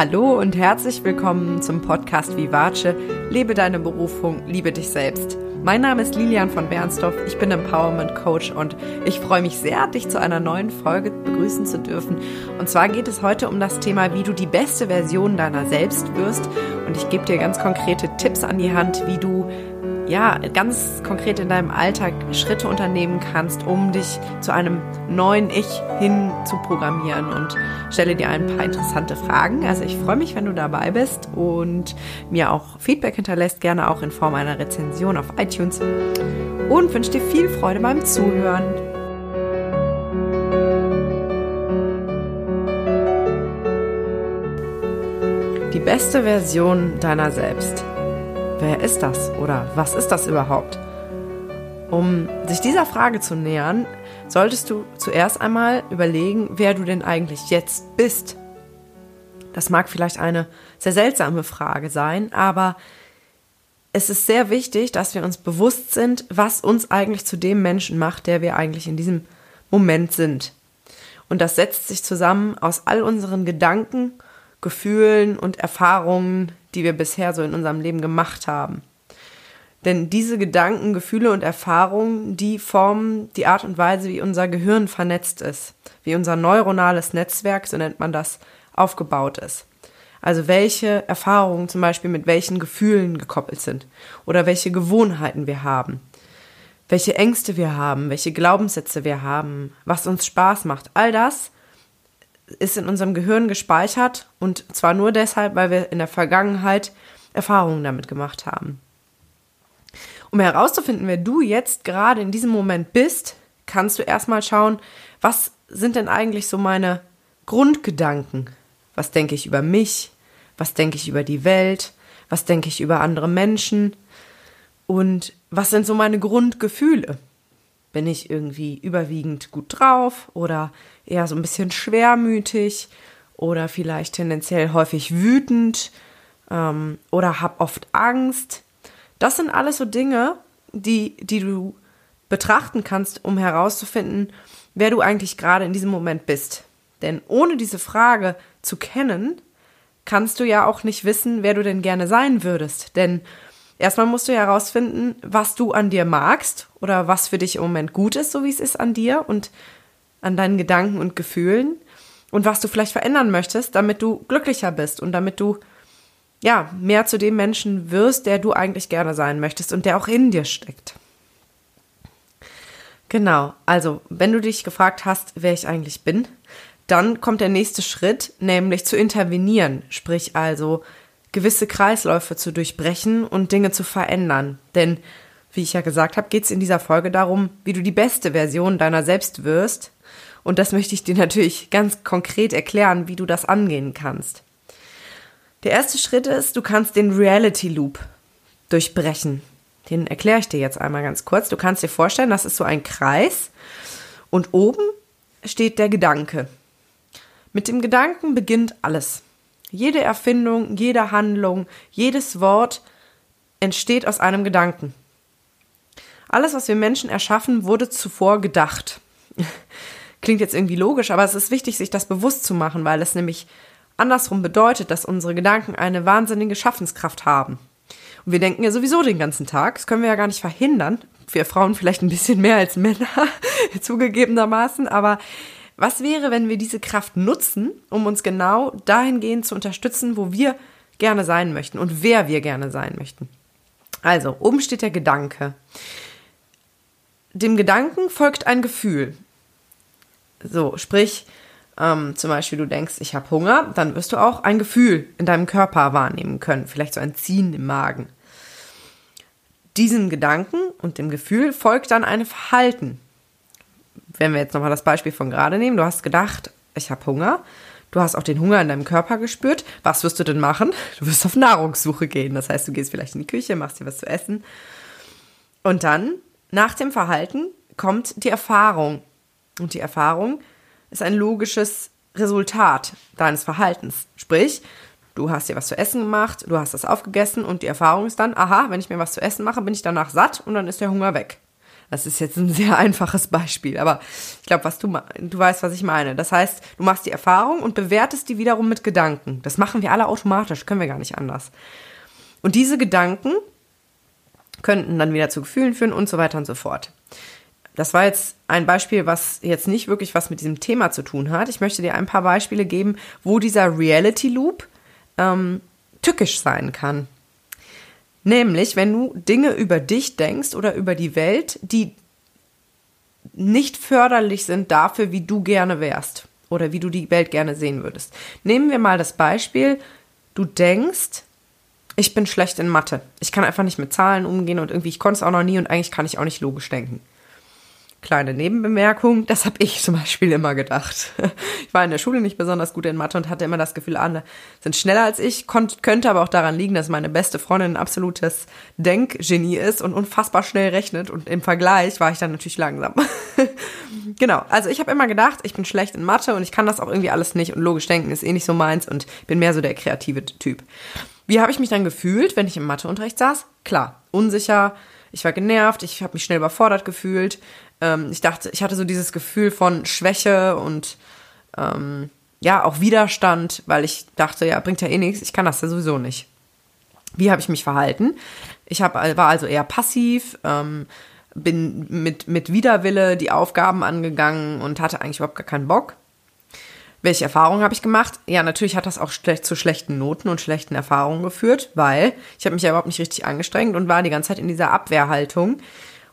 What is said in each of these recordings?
Hallo und herzlich willkommen zum Podcast Vivace. Lebe deine Berufung, liebe dich selbst. Mein Name ist Lilian von Bernsdorf, ich bin Empowerment Coach und ich freue mich sehr, dich zu einer neuen Folge begrüßen zu dürfen. Und zwar geht es heute um das Thema, wie du die beste Version deiner selbst wirst. Und ich gebe dir ganz konkrete Tipps an die Hand, wie du ja, ganz konkret in deinem Alltag Schritte unternehmen kannst, um dich zu einem neuen Ich hin zu programmieren und stelle dir ein paar interessante Fragen. Also ich freue mich, wenn du dabei bist und mir auch Feedback hinterlässt, gerne auch in Form einer Rezension auf iTunes und wünsche dir viel Freude beim Zuhören. Die beste Version deiner selbst. Wer ist das oder was ist das überhaupt? Um sich dieser Frage zu nähern, solltest du zuerst einmal überlegen, wer du denn eigentlich jetzt bist. Das mag vielleicht eine sehr seltsame Frage sein, aber es ist sehr wichtig, dass wir uns bewusst sind, was uns eigentlich zu dem Menschen macht, der wir eigentlich in diesem Moment sind. Und das setzt sich zusammen aus all unseren Gedanken, Gefühlen und Erfahrungen, die wir bisher so in unserem Leben gemacht haben. Denn diese Gedanken, Gefühle und Erfahrungen, die formen die Art und Weise, wie unser Gehirn vernetzt ist, wie unser neuronales Netzwerk, so nennt man das, aufgebaut ist. Also welche Erfahrungen zum Beispiel mit welchen Gefühlen gekoppelt sind oder welche Gewohnheiten wir haben, welche Ängste wir haben, welche Glaubenssätze wir haben, was uns Spaß macht. All das ist in unserem Gehirn gespeichert und zwar nur deshalb, weil wir in der Vergangenheit Erfahrungen damit gemacht haben. Um herauszufinden, wer du jetzt gerade in diesem Moment bist, kannst du erstmal schauen, was sind denn eigentlich so meine Grundgedanken? Was denke ich über mich? Was denke ich über die Welt? Was denke ich über andere Menschen? Und was sind so meine Grundgefühle? Bin ich irgendwie überwiegend gut drauf oder eher so ein bisschen schwermütig oder vielleicht tendenziell häufig wütend ähm, oder hab oft Angst? Das sind alles so Dinge, die, die du betrachten kannst, um herauszufinden, wer du eigentlich gerade in diesem Moment bist. Denn ohne diese Frage zu kennen, kannst du ja auch nicht wissen, wer du denn gerne sein würdest. Denn Erstmal musst du herausfinden, was du an dir magst oder was für dich im Moment gut ist, so wie es ist an dir und an deinen Gedanken und Gefühlen und was du vielleicht verändern möchtest, damit du glücklicher bist und damit du ja, mehr zu dem Menschen wirst, der du eigentlich gerne sein möchtest und der auch in dir steckt. Genau, also wenn du dich gefragt hast, wer ich eigentlich bin, dann kommt der nächste Schritt, nämlich zu intervenieren, sprich also gewisse Kreisläufe zu durchbrechen und Dinge zu verändern. Denn, wie ich ja gesagt habe, geht es in dieser Folge darum, wie du die beste Version deiner selbst wirst. Und das möchte ich dir natürlich ganz konkret erklären, wie du das angehen kannst. Der erste Schritt ist, du kannst den Reality Loop durchbrechen. Den erkläre ich dir jetzt einmal ganz kurz. Du kannst dir vorstellen, das ist so ein Kreis und oben steht der Gedanke. Mit dem Gedanken beginnt alles. Jede Erfindung, jede Handlung, jedes Wort entsteht aus einem Gedanken. Alles, was wir Menschen erschaffen, wurde zuvor gedacht. Klingt jetzt irgendwie logisch, aber es ist wichtig, sich das bewusst zu machen, weil es nämlich andersrum bedeutet, dass unsere Gedanken eine wahnsinnige Schaffenskraft haben. Und wir denken ja sowieso den ganzen Tag, das können wir ja gar nicht verhindern. Wir Frauen vielleicht ein bisschen mehr als Männer, zugegebenermaßen, aber was wäre, wenn wir diese Kraft nutzen, um uns genau dahingehend zu unterstützen, wo wir gerne sein möchten und wer wir gerne sein möchten? Also, oben steht der Gedanke. Dem Gedanken folgt ein Gefühl. So, sprich, ähm, zum Beispiel du denkst, ich habe Hunger, dann wirst du auch ein Gefühl in deinem Körper wahrnehmen können, vielleicht so ein Ziehen im Magen. Diesem Gedanken und dem Gefühl folgt dann ein Verhalten wenn wir jetzt nochmal das Beispiel von gerade nehmen, du hast gedacht, ich habe Hunger. Du hast auch den Hunger in deinem Körper gespürt. Was wirst du denn machen? Du wirst auf Nahrungssuche gehen. Das heißt, du gehst vielleicht in die Küche, machst dir was zu essen. Und dann, nach dem Verhalten, kommt die Erfahrung. Und die Erfahrung ist ein logisches Resultat deines Verhaltens. Sprich, du hast dir was zu essen gemacht, du hast das aufgegessen und die Erfahrung ist dann, aha, wenn ich mir was zu essen mache, bin ich danach satt und dann ist der Hunger weg. Das ist jetzt ein sehr einfaches Beispiel, aber ich glaube, was du du weißt, was ich meine. Das heißt, du machst die Erfahrung und bewertest die wiederum mit Gedanken. Das machen wir alle automatisch, können wir gar nicht anders. Und diese Gedanken könnten dann wieder zu Gefühlen führen und so weiter und so fort. Das war jetzt ein Beispiel, was jetzt nicht wirklich was mit diesem Thema zu tun hat. Ich möchte dir ein paar Beispiele geben, wo dieser Reality Loop ähm, tückisch sein kann. Nämlich, wenn du Dinge über dich denkst oder über die Welt, die nicht förderlich sind dafür, wie du gerne wärst oder wie du die Welt gerne sehen würdest. Nehmen wir mal das Beispiel, du denkst, ich bin schlecht in Mathe. Ich kann einfach nicht mit Zahlen umgehen und irgendwie, ich konnte es auch noch nie und eigentlich kann ich auch nicht logisch denken. Kleine Nebenbemerkung, das habe ich zum Beispiel immer gedacht. Ich war in der Schule nicht besonders gut in Mathe und hatte immer das Gefühl, andere sind schneller als ich, könnte aber auch daran liegen, dass meine beste Freundin ein absolutes Denkgenie ist und unfassbar schnell rechnet und im Vergleich war ich dann natürlich langsam. genau, also ich habe immer gedacht, ich bin schlecht in Mathe und ich kann das auch irgendwie alles nicht und logisch denken ist eh nicht so meins und bin mehr so der kreative Typ. Wie habe ich mich dann gefühlt, wenn ich im Matheunterricht saß? Klar, unsicher, ich war genervt, ich habe mich schnell überfordert gefühlt. Ähm, ich dachte, ich hatte so dieses Gefühl von Schwäche und ähm, ja, auch Widerstand, weil ich dachte, ja, bringt ja eh nichts, ich kann das ja sowieso nicht. Wie habe ich mich verhalten? Ich hab, war also eher passiv, ähm, bin mit, mit Widerwille die Aufgaben angegangen und hatte eigentlich überhaupt gar keinen Bock. Welche Erfahrungen habe ich gemacht? Ja, natürlich hat das auch schlecht, zu schlechten Noten und schlechten Erfahrungen geführt, weil ich habe mich ja überhaupt nicht richtig angestrengt und war die ganze Zeit in dieser Abwehrhaltung.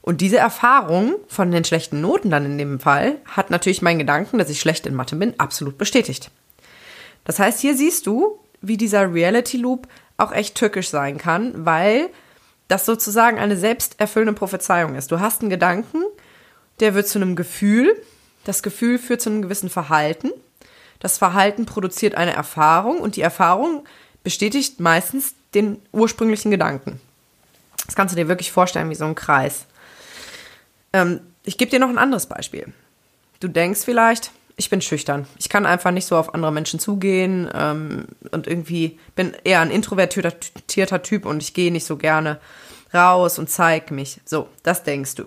Und diese Erfahrung von den schlechten Noten dann in dem Fall hat natürlich meinen Gedanken, dass ich schlecht in Mathe bin, absolut bestätigt. Das heißt, hier siehst du, wie dieser Reality Loop auch echt tückisch sein kann, weil das sozusagen eine selbsterfüllende Prophezeiung ist. Du hast einen Gedanken, der wird zu einem Gefühl, das Gefühl führt zu einem gewissen Verhalten das Verhalten produziert eine Erfahrung und die Erfahrung bestätigt meistens den ursprünglichen Gedanken. Das kannst du dir wirklich vorstellen wie so ein Kreis. Ähm, ich gebe dir noch ein anderes Beispiel. Du denkst vielleicht, ich bin schüchtern. Ich kann einfach nicht so auf andere Menschen zugehen ähm, und irgendwie bin eher ein introvertierter Typ und ich gehe nicht so gerne raus und zeig mich. So, das denkst du.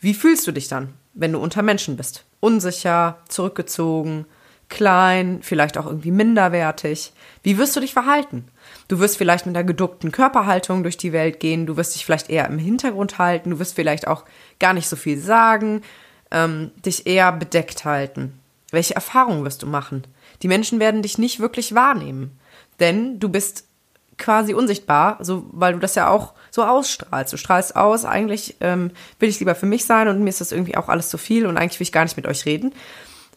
Wie fühlst du dich dann, wenn du unter Menschen bist? Unsicher, zurückgezogen, klein, vielleicht auch irgendwie minderwertig. Wie wirst du dich verhalten? Du wirst vielleicht mit einer geduckten Körperhaltung durch die Welt gehen, du wirst dich vielleicht eher im Hintergrund halten, du wirst vielleicht auch gar nicht so viel sagen, ähm, dich eher bedeckt halten. Welche Erfahrungen wirst du machen? Die Menschen werden dich nicht wirklich wahrnehmen, denn du bist quasi unsichtbar, so weil du das ja auch so ausstrahlst. Du strahlst aus, eigentlich ähm, will ich lieber für mich sein und mir ist das irgendwie auch alles zu viel und eigentlich will ich gar nicht mit euch reden.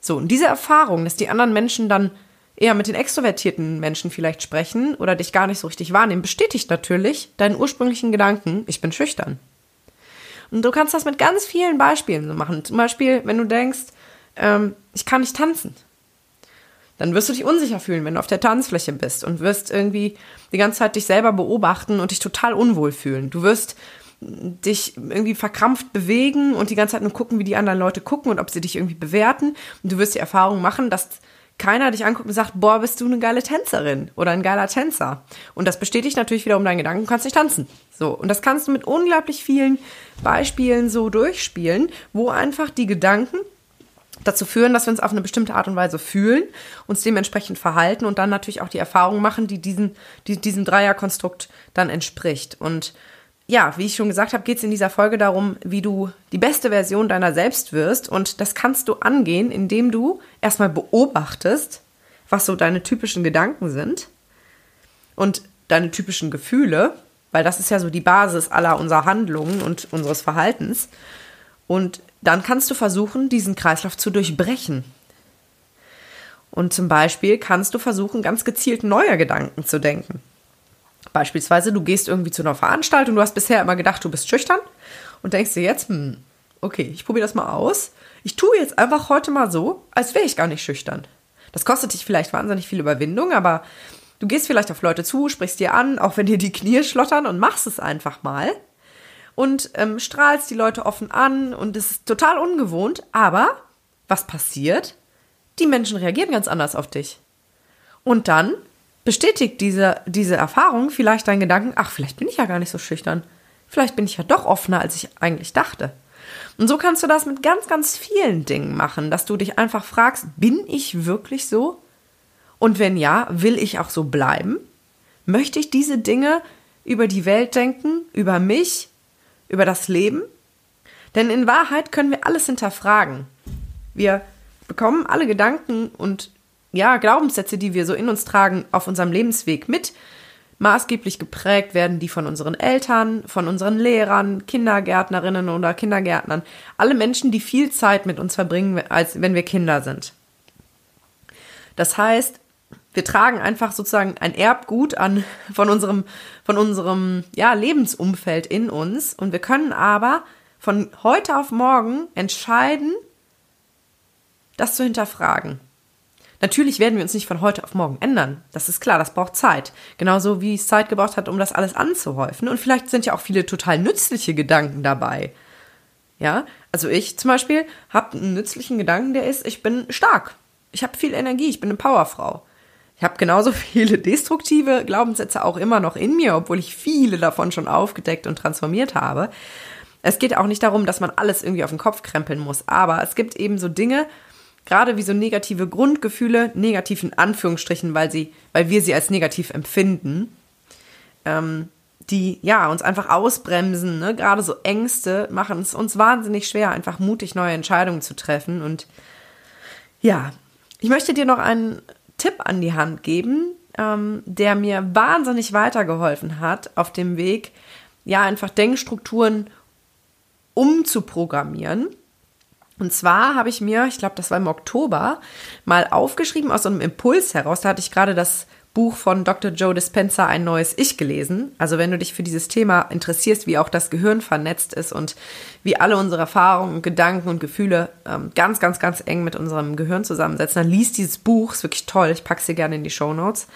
So, und diese Erfahrung, dass die anderen Menschen dann eher mit den extrovertierten Menschen vielleicht sprechen oder dich gar nicht so richtig wahrnehmen, bestätigt natürlich deinen ursprünglichen Gedanken, ich bin schüchtern. Und du kannst das mit ganz vielen Beispielen so machen. Zum Beispiel, wenn du denkst, ähm, ich kann nicht tanzen. Dann wirst du dich unsicher fühlen, wenn du auf der Tanzfläche bist und wirst irgendwie die ganze Zeit dich selber beobachten und dich total unwohl fühlen. Du wirst dich irgendwie verkrampft bewegen und die ganze Zeit nur gucken, wie die anderen Leute gucken und ob sie dich irgendwie bewerten. Und du wirst die Erfahrung machen, dass keiner dich anguckt und sagt, boah, bist du eine geile Tänzerin oder ein geiler Tänzer. Und das bestätigt natürlich wiederum deinen Gedanken, du kannst nicht tanzen. So. Und das kannst du mit unglaublich vielen Beispielen so durchspielen, wo einfach die Gedanken dazu führen, dass wir uns auf eine bestimmte Art und Weise fühlen, uns dementsprechend verhalten und dann natürlich auch die Erfahrung machen, die diesen, die diesem Dreierkonstrukt dann entspricht. Und ja, wie ich schon gesagt habe, geht es in dieser Folge darum, wie du die beste Version deiner selbst wirst. Und das kannst du angehen, indem du erstmal beobachtest, was so deine typischen Gedanken sind und deine typischen Gefühle, weil das ist ja so die Basis aller unserer Handlungen und unseres Verhaltens. Und dann kannst du versuchen, diesen Kreislauf zu durchbrechen. Und zum Beispiel kannst du versuchen, ganz gezielt neue Gedanken zu denken. Beispielsweise, du gehst irgendwie zu einer Veranstaltung, du hast bisher immer gedacht, du bist schüchtern und denkst dir jetzt, hm, okay, ich probiere das mal aus. Ich tue jetzt einfach heute mal so, als wäre ich gar nicht schüchtern. Das kostet dich vielleicht wahnsinnig viel Überwindung, aber du gehst vielleicht auf Leute zu, sprichst dir an, auch wenn dir die Knie schlottern und machst es einfach mal und ähm, strahlst die Leute offen an und es ist total ungewohnt, aber was passiert? Die Menschen reagieren ganz anders auf dich. Und dann bestätigt diese, diese Erfahrung vielleicht deinen Gedanken, ach, vielleicht bin ich ja gar nicht so schüchtern. Vielleicht bin ich ja doch offener, als ich eigentlich dachte. Und so kannst du das mit ganz, ganz vielen Dingen machen, dass du dich einfach fragst, bin ich wirklich so? Und wenn ja, will ich auch so bleiben? Möchte ich diese Dinge über die Welt denken, über mich, über das Leben? Denn in Wahrheit können wir alles hinterfragen. Wir bekommen alle Gedanken und ja, Glaubenssätze, die wir so in uns tragen, auf unserem Lebensweg mit. Maßgeblich geprägt werden die von unseren Eltern, von unseren Lehrern, Kindergärtnerinnen oder Kindergärtnern. Alle Menschen, die viel Zeit mit uns verbringen, als wenn wir Kinder sind. Das heißt, wir tragen einfach sozusagen ein Erbgut an von unserem, von unserem ja, Lebensumfeld in uns und wir können aber von heute auf morgen entscheiden, das zu hinterfragen. Natürlich werden wir uns nicht von heute auf morgen ändern. Das ist klar, das braucht Zeit. Genauso wie es Zeit gebraucht hat, um das alles anzuhäufen. Und vielleicht sind ja auch viele total nützliche Gedanken dabei. Ja, also ich zum Beispiel habe einen nützlichen Gedanken, der ist, ich bin stark. Ich habe viel Energie, ich bin eine Powerfrau. Ich habe genauso viele destruktive Glaubenssätze auch immer noch in mir, obwohl ich viele davon schon aufgedeckt und transformiert habe. Es geht auch nicht darum, dass man alles irgendwie auf den Kopf krempeln muss, aber es gibt eben so Dinge, gerade wie so negative Grundgefühle, negativ in Anführungsstrichen, weil sie, weil wir sie als negativ empfinden, ähm, die ja uns einfach ausbremsen, ne? gerade so Ängste machen es uns wahnsinnig schwer, einfach mutig neue Entscheidungen zu treffen. Und ja, ich möchte dir noch einen Tipp an die Hand geben, ähm, der mir wahnsinnig weitergeholfen hat auf dem Weg, ja, einfach Denkstrukturen umzuprogrammieren. Und zwar habe ich mir, ich glaube, das war im Oktober, mal aufgeschrieben aus einem Impuls heraus. Da hatte ich gerade das Buch von Dr. Joe Dispenza Ein neues Ich gelesen. Also wenn du dich für dieses Thema interessierst, wie auch das Gehirn vernetzt ist und wie alle unsere Erfahrungen, Gedanken und Gefühle ähm, ganz, ganz, ganz eng mit unserem Gehirn zusammensetzen, dann liest dieses Buch. Ist wirklich toll. Ich packe es dir gerne in die Show Notes.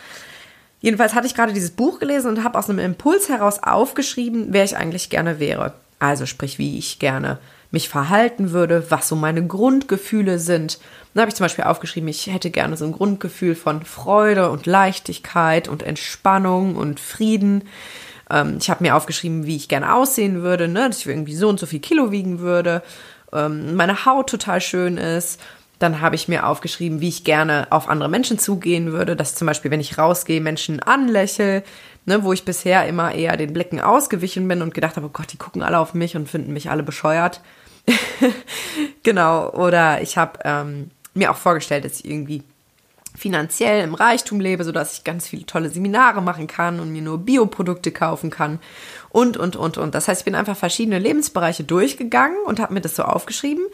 Jedenfalls hatte ich gerade dieses Buch gelesen und habe aus einem Impuls heraus aufgeschrieben, wer ich eigentlich gerne wäre. Also sprich, wie ich gerne mich verhalten würde, was so meine Grundgefühle sind. Da habe ich zum Beispiel aufgeschrieben, ich hätte gerne so ein Grundgefühl von Freude und Leichtigkeit und Entspannung und Frieden. Ähm, ich habe mir aufgeschrieben, wie ich gerne aussehen würde, ne? dass ich irgendwie so und so viel Kilo wiegen würde, ähm, meine Haut total schön ist. Dann habe ich mir aufgeschrieben, wie ich gerne auf andere Menschen zugehen würde, dass zum Beispiel, wenn ich rausgehe, Menschen anlächle, ne, wo ich bisher immer eher den Blicken ausgewichen bin und gedacht habe, oh Gott, die gucken alle auf mich und finden mich alle bescheuert. genau, oder ich habe ähm, mir auch vorgestellt, dass ich irgendwie finanziell im Reichtum lebe, sodass ich ganz viele tolle Seminare machen kann und mir nur Bioprodukte kaufen kann und, und, und, und. Das heißt, ich bin einfach verschiedene Lebensbereiche durchgegangen und habe mir das so aufgeschrieben,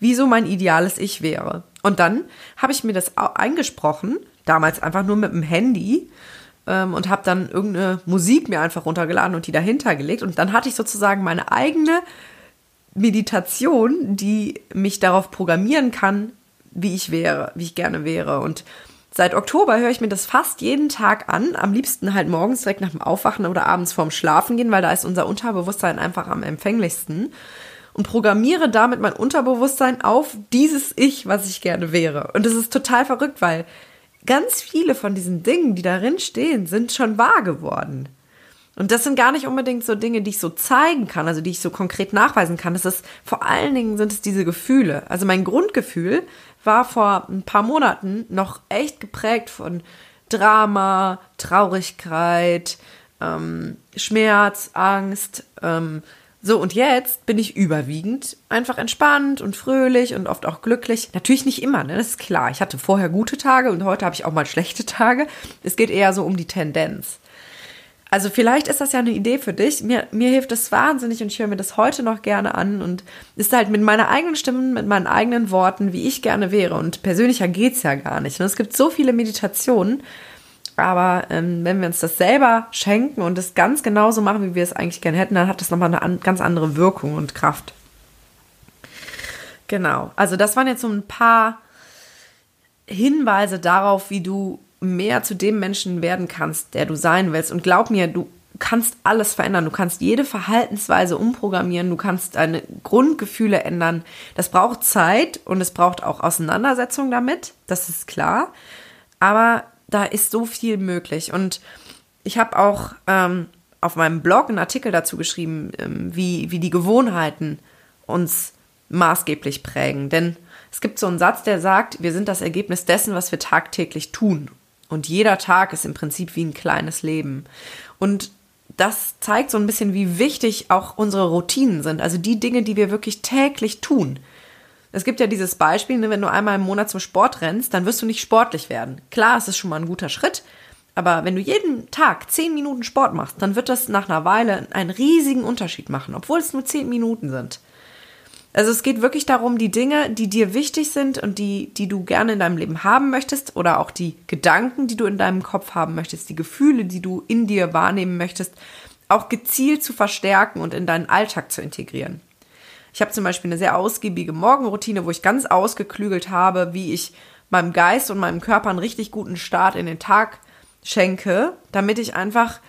wie so mein ideales Ich wäre. Und dann habe ich mir das eingesprochen, damals einfach nur mit dem Handy ähm, und habe dann irgendeine Musik mir einfach runtergeladen und die dahinter gelegt. Und dann hatte ich sozusagen meine eigene Meditation, die mich darauf programmieren kann, wie ich wäre, wie ich gerne wäre. Und seit Oktober höre ich mir das fast jeden Tag an. Am liebsten halt morgens direkt nach dem Aufwachen oder abends vorm Schlafen gehen, weil da ist unser Unterbewusstsein einfach am empfänglichsten. Und programmiere damit mein Unterbewusstsein auf dieses Ich, was ich gerne wäre. Und das ist total verrückt, weil ganz viele von diesen Dingen, die darin stehen, sind schon wahr geworden. Und das sind gar nicht unbedingt so Dinge, die ich so zeigen kann, also die ich so konkret nachweisen kann. Das ist vor allen Dingen sind es diese Gefühle. Also mein Grundgefühl war vor ein paar Monaten noch echt geprägt von Drama, Traurigkeit, ähm, Schmerz, Angst. Ähm, so, und jetzt bin ich überwiegend einfach entspannt und fröhlich und oft auch glücklich. Natürlich nicht immer, ne? das ist klar. Ich hatte vorher gute Tage und heute habe ich auch mal schlechte Tage. Es geht eher so um die Tendenz. Also vielleicht ist das ja eine Idee für dich. Mir, mir hilft das wahnsinnig und ich höre mir das heute noch gerne an und ist halt mit meiner eigenen Stimme, mit meinen eigenen Worten, wie ich gerne wäre. Und persönlicher geht's ja gar nicht. Und es gibt so viele Meditationen, aber ähm, wenn wir uns das selber schenken und es ganz genauso machen, wie wir es eigentlich gerne hätten, dann hat das nochmal eine an, ganz andere Wirkung und Kraft. Genau. Also das waren jetzt so ein paar Hinweise darauf, wie du mehr zu dem Menschen werden kannst, der du sein willst. Und glaub mir, du kannst alles verändern. Du kannst jede Verhaltensweise umprogrammieren. Du kannst deine Grundgefühle ändern. Das braucht Zeit und es braucht auch Auseinandersetzung damit. Das ist klar. Aber da ist so viel möglich. Und ich habe auch ähm, auf meinem Blog einen Artikel dazu geschrieben, ähm, wie, wie die Gewohnheiten uns maßgeblich prägen. Denn es gibt so einen Satz, der sagt, wir sind das Ergebnis dessen, was wir tagtäglich tun. Und jeder Tag ist im Prinzip wie ein kleines Leben. Und das zeigt so ein bisschen, wie wichtig auch unsere Routinen sind. Also die Dinge, die wir wirklich täglich tun. Es gibt ja dieses Beispiel, ne, wenn du einmal im Monat zum Sport rennst, dann wirst du nicht sportlich werden. Klar, es ist schon mal ein guter Schritt, aber wenn du jeden Tag zehn Minuten Sport machst, dann wird das nach einer Weile einen riesigen Unterschied machen, obwohl es nur zehn Minuten sind. Also es geht wirklich darum, die Dinge, die dir wichtig sind und die, die du gerne in deinem Leben haben möchtest oder auch die Gedanken, die du in deinem Kopf haben möchtest, die Gefühle, die du in dir wahrnehmen möchtest, auch gezielt zu verstärken und in deinen Alltag zu integrieren. Ich habe zum Beispiel eine sehr ausgiebige Morgenroutine, wo ich ganz ausgeklügelt habe, wie ich meinem Geist und meinem Körper einen richtig guten Start in den Tag schenke, damit ich einfach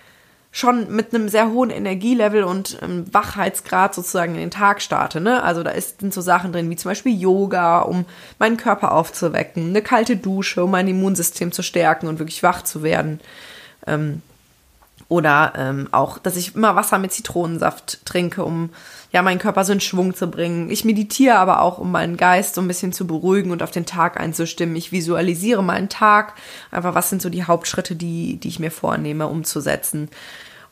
schon mit einem sehr hohen Energielevel und ähm, Wachheitsgrad sozusagen in den Tag starte. Ne? Also da ist, sind so Sachen drin wie zum Beispiel Yoga, um meinen Körper aufzuwecken, eine kalte Dusche, um mein Immunsystem zu stärken und wirklich wach zu werden. Ähm, oder ähm, auch, dass ich immer Wasser mit Zitronensaft trinke, um ja meinen Körper so in Schwung zu bringen. Ich meditiere aber auch, um meinen Geist so ein bisschen zu beruhigen und auf den Tag einzustimmen. Ich visualisiere meinen Tag. Einfach, was sind so die Hauptschritte, die, die ich mir vornehme, umzusetzen.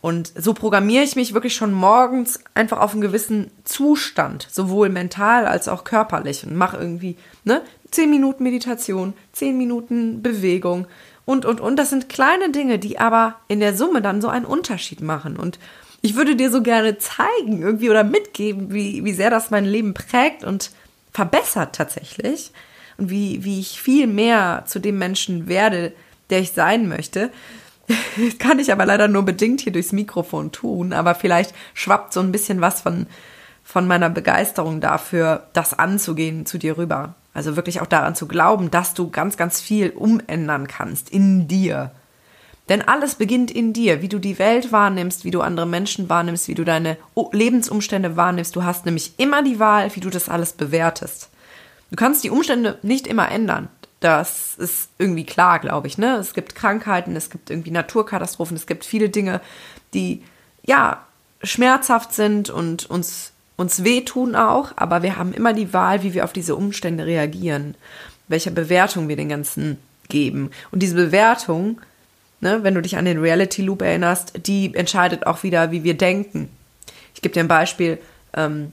Und so programmiere ich mich wirklich schon morgens einfach auf einen gewissen Zustand, sowohl mental als auch körperlich und mache irgendwie, ne, zehn Minuten Meditation, zehn Minuten Bewegung und, und, und. Das sind kleine Dinge, die aber in der Summe dann so einen Unterschied machen. Und ich würde dir so gerne zeigen, irgendwie oder mitgeben, wie, wie sehr das mein Leben prägt und verbessert tatsächlich. Und wie, wie ich viel mehr zu dem Menschen werde, der ich sein möchte. Kann ich aber leider nur bedingt hier durchs Mikrofon tun, aber vielleicht schwappt so ein bisschen was von, von meiner Begeisterung dafür, das anzugehen zu dir rüber. Also wirklich auch daran zu glauben, dass du ganz, ganz viel umändern kannst in dir. Denn alles beginnt in dir, wie du die Welt wahrnimmst, wie du andere Menschen wahrnimmst, wie du deine Lebensumstände wahrnimmst. Du hast nämlich immer die Wahl, wie du das alles bewertest. Du kannst die Umstände nicht immer ändern. Das ist irgendwie klar, glaube ich. Ne? Es gibt Krankheiten, es gibt irgendwie Naturkatastrophen, es gibt viele Dinge, die ja schmerzhaft sind und uns, uns wehtun auch, aber wir haben immer die Wahl, wie wir auf diese Umstände reagieren, welche Bewertung wir den Ganzen geben. Und diese Bewertung, ne, wenn du dich an den Reality Loop erinnerst, die entscheidet auch wieder, wie wir denken. Ich gebe dir ein Beispiel. Ähm,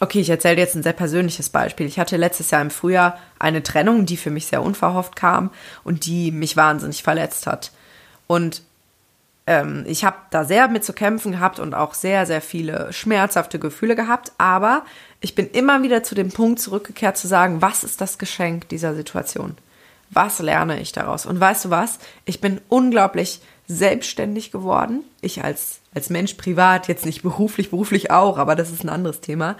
Okay, ich erzähle jetzt ein sehr persönliches Beispiel. Ich hatte letztes Jahr im Frühjahr eine Trennung, die für mich sehr unverhofft kam und die mich wahnsinnig verletzt hat. Und ähm, ich habe da sehr mit zu kämpfen gehabt und auch sehr, sehr viele schmerzhafte Gefühle gehabt. Aber ich bin immer wieder zu dem Punkt zurückgekehrt zu sagen, was ist das Geschenk dieser Situation? Was lerne ich daraus? Und weißt du was? Ich bin unglaublich selbstständig geworden. Ich als, als Mensch privat, jetzt nicht beruflich, beruflich auch, aber das ist ein anderes Thema.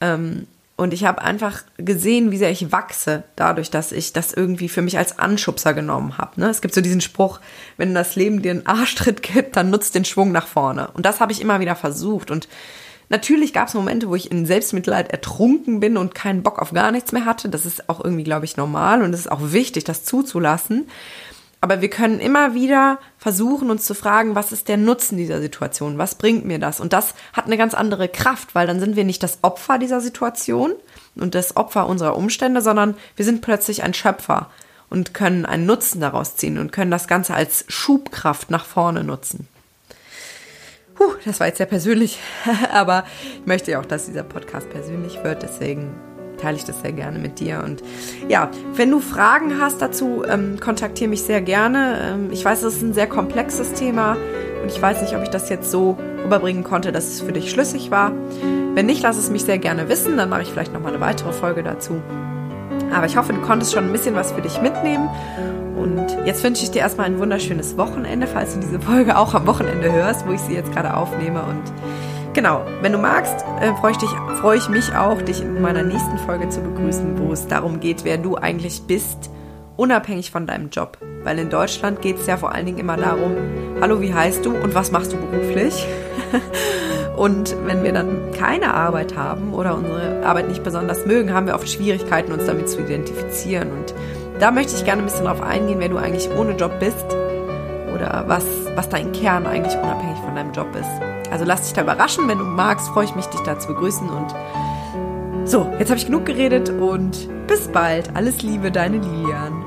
Ähm, und ich habe einfach gesehen, wie sehr ich wachse, dadurch, dass ich das irgendwie für mich als Anschubser genommen habe. Ne? Es gibt so diesen Spruch, wenn das Leben dir einen Arschtritt gibt, dann nutzt den Schwung nach vorne. Und das habe ich immer wieder versucht. Und natürlich gab es Momente, wo ich in Selbstmitleid ertrunken bin und keinen Bock auf gar nichts mehr hatte. Das ist auch irgendwie, glaube ich, normal und es ist auch wichtig, das zuzulassen. Aber wir können immer wieder versuchen, uns zu fragen, was ist der Nutzen dieser Situation? Was bringt mir das? Und das hat eine ganz andere Kraft, weil dann sind wir nicht das Opfer dieser Situation und das Opfer unserer Umstände, sondern wir sind plötzlich ein Schöpfer und können einen Nutzen daraus ziehen und können das Ganze als Schubkraft nach vorne nutzen. Puh, das war jetzt sehr persönlich, aber ich möchte ja auch, dass dieser Podcast persönlich wird, deswegen teile ich das sehr gerne mit dir. Und ja, wenn du Fragen hast dazu, ähm, kontaktiere mich sehr gerne. Ähm, ich weiß, es ist ein sehr komplexes Thema und ich weiß nicht, ob ich das jetzt so überbringen konnte, dass es für dich schlüssig war. Wenn nicht, lass es mich sehr gerne wissen, dann mache ich vielleicht nochmal eine weitere Folge dazu. Aber ich hoffe, du konntest schon ein bisschen was für dich mitnehmen. Und jetzt wünsche ich dir erstmal ein wunderschönes Wochenende, falls du diese Folge auch am Wochenende hörst, wo ich sie jetzt gerade aufnehme. Und Genau, wenn du magst, äh, freue ich, dich, ich mich auch, dich in meiner nächsten Folge zu begrüßen, wo es darum geht, wer du eigentlich bist, unabhängig von deinem Job. Weil in Deutschland geht es ja vor allen Dingen immer darum, hallo, wie heißt du und was machst du beruflich? und wenn wir dann keine Arbeit haben oder unsere Arbeit nicht besonders mögen, haben wir oft Schwierigkeiten, uns damit zu identifizieren. Und da möchte ich gerne ein bisschen drauf eingehen, wer du eigentlich ohne Job bist oder was, was dein Kern eigentlich unabhängig von deinem Job ist. Also lass dich da überraschen. Wenn du magst, freue ich mich, dich da zu begrüßen. Und So, jetzt habe ich genug geredet und bis bald. Alles Liebe, deine Lilian.